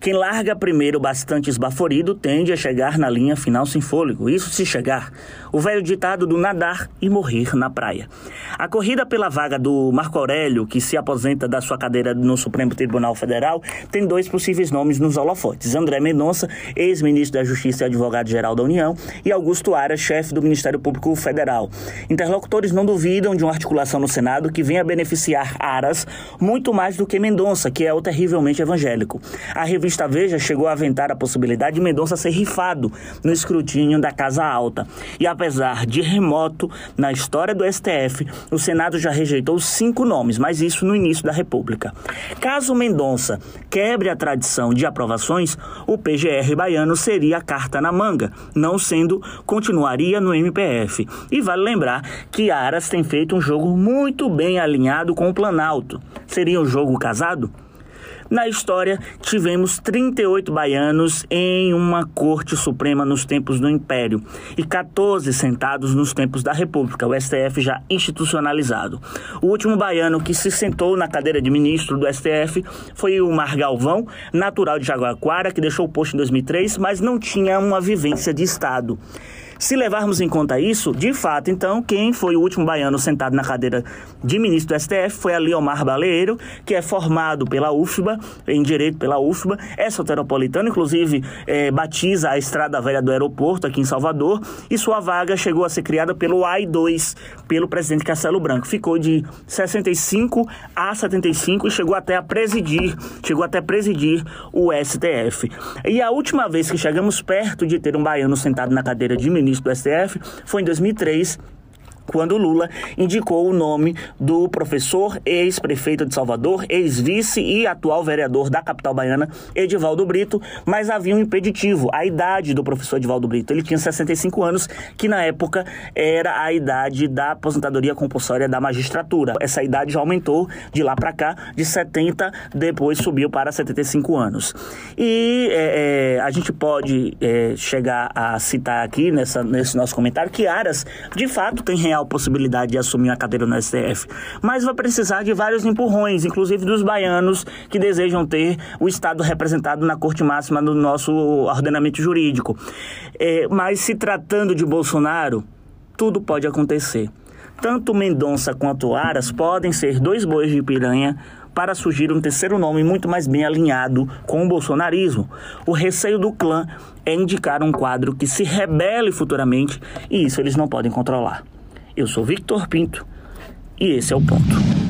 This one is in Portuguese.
Quem larga primeiro bastante esbaforido tende a chegar na linha final sem fôlego. Isso se chegar. O velho ditado do nadar e morrer na praia. A corrida pela vaga do Marco Aurélio, que se aposenta da sua cadeira no Supremo Tribunal Federal, tem dois possíveis nomes nos holofotes: André Mendonça, ex-ministro da Justiça e advogado-geral da União, e Augusto Aras, chefe do Ministério Público Federal. Interlocutores não duvidam de uma articulação no Senado que venha beneficiar Aras muito mais do que Mendonça, que é o terrivelmente evangélico. A revista revista Veja chegou a aventar a possibilidade de Mendonça ser rifado no escrutínio da Casa Alta. E apesar de remoto na história do STF, o Senado já rejeitou cinco nomes, mas isso no início da República. Caso Mendonça quebre a tradição de aprovações, o PGR baiano seria a carta na manga, não sendo, continuaria no MPF. E vale lembrar que Aras tem feito um jogo muito bem alinhado com o Planalto. Seria um jogo casado? Na história, tivemos 38 baianos em uma corte suprema nos tempos do Império e 14 sentados nos tempos da República, o STF já institucionalizado. O último baiano que se sentou na cadeira de ministro do STF foi o Mar Galvão, natural de Jaguarquara, que deixou o posto em 2003, mas não tinha uma vivência de Estado. Se levarmos em conta isso, de fato, então, quem foi o último baiano sentado na cadeira de ministro do STF foi a Leomar Baleiro, que é formado pela UFBA, em Direito pela UFBA, é soteropolitano, inclusive é, batiza a Estrada Velha do Aeroporto aqui em Salvador, e sua vaga chegou a ser criada pelo AI2, pelo presidente Castelo Branco. Ficou de 65 a 75 e chegou até a presidir, chegou até a presidir o STF. E a última vez que chegamos perto de ter um baiano sentado na cadeira de ministro ministro do STF foi em 2003 quando Lula indicou o nome do professor, ex-prefeito de Salvador, ex-vice e atual vereador da capital baiana, Edivaldo Brito, mas havia um impeditivo, a idade do professor Edivaldo Brito. Ele tinha 65 anos, que na época era a idade da aposentadoria compulsória da magistratura. Essa idade já aumentou de lá para cá, de 70, depois subiu para 75 anos. E é, é, a gente pode é, chegar a citar aqui nessa, nesse nosso comentário que Aras, de fato, tem real possibilidade de assumir a cadeira no STF, mas vai precisar de vários empurrões, inclusive dos baianos que desejam ter o Estado representado na Corte Máxima do nosso ordenamento jurídico. É, mas se tratando de Bolsonaro, tudo pode acontecer. Tanto Mendonça quanto Aras podem ser dois bois de piranha para surgir um terceiro nome muito mais bem alinhado com o bolsonarismo. O receio do clã é indicar um quadro que se rebele futuramente e isso eles não podem controlar. Eu sou Victor Pinto e esse é o ponto.